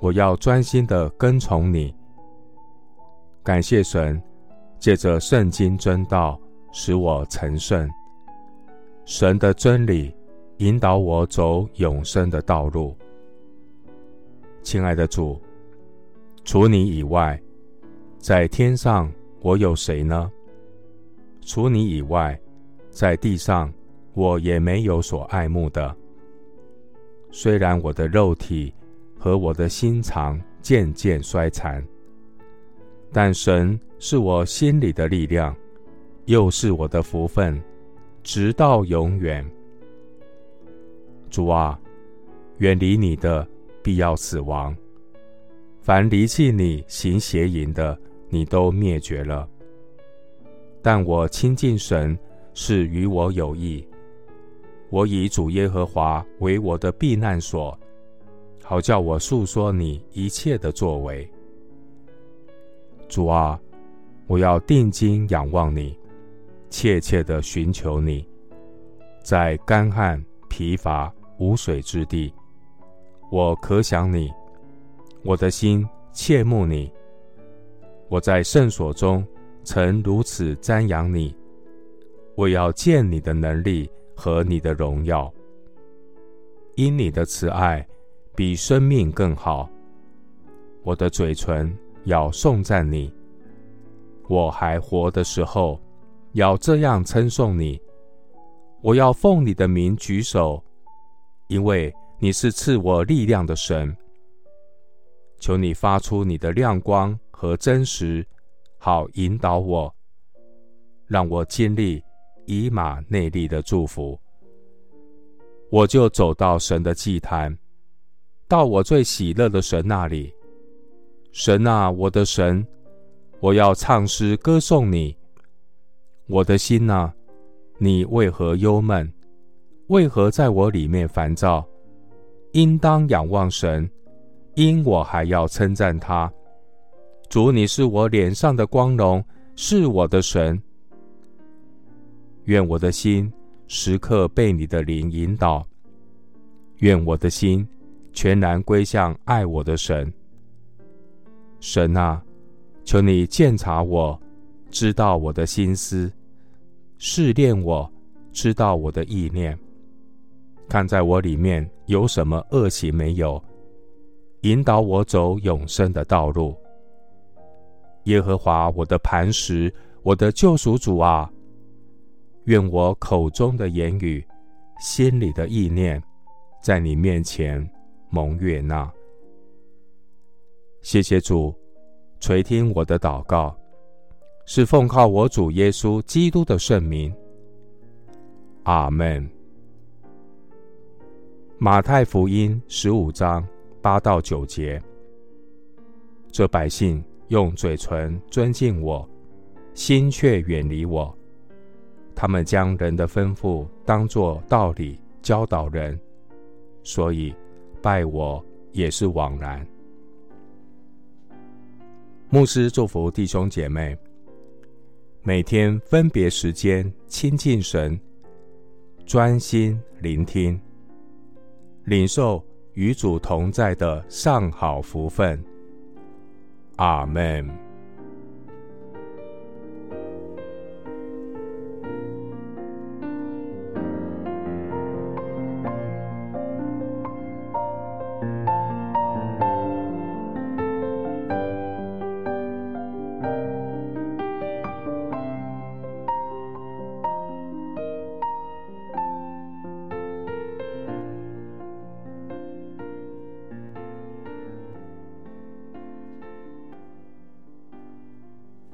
我要专心的跟从你。感谢神，借着圣经真道，使我成圣。神的真理引导我走永生的道路。亲爱的主，除你以外，在天上我有谁呢？除你以外，在地上我也没有所爱慕的。虽然我的肉体和我的心肠渐渐衰残，但神是我心里的力量，又是我的福分，直到永远。主啊，远离你的必要死亡；凡离弃你行邪淫的，你都灭绝了。但我亲近神是与我有益。我以主耶和华为我的避难所，好叫我诉说你一切的作为。主啊，我要定睛仰望你，切切的寻求你，在干旱疲乏无水之地，我可想你，我的心切慕你。我在圣所中曾如此瞻仰你，我要见你的能力。和你的荣耀，因你的慈爱比生命更好。我的嘴唇要颂赞你，我还活的时候要这样称颂你。我要奉你的名举手，因为你是赐我力量的神。求你发出你的亮光和真实，好引导我，让我经历。以马内利的祝福，我就走到神的祭坛，到我最喜乐的神那里。神啊，我的神，我要唱诗歌颂你。我的心啊，你为何忧闷？为何在我里面烦躁？应当仰望神，因我还要称赞他。主，你是我脸上的光荣，是我的神。愿我的心时刻被你的灵引导，愿我的心全然归向爱我的神。神啊，求你鉴察我，知道我的心思，试炼我，知道我的意念，看在我里面有什么恶行没有，引导我走永生的道路。耶和华我的磐石，我的救赎主啊！愿我口中的言语、心里的意念，在你面前蒙悦纳。谢谢主垂听我的祷告，是奉靠我主耶稣基督的圣名。阿门。马太福音十五章八到九节：这百姓用嘴唇尊敬我，心却远离我。他们将人的吩咐当作道理教导人，所以拜我也是枉然。牧师祝福弟兄姐妹，每天分别时间亲近神，专心聆听，领受与主同在的上好福分。阿门。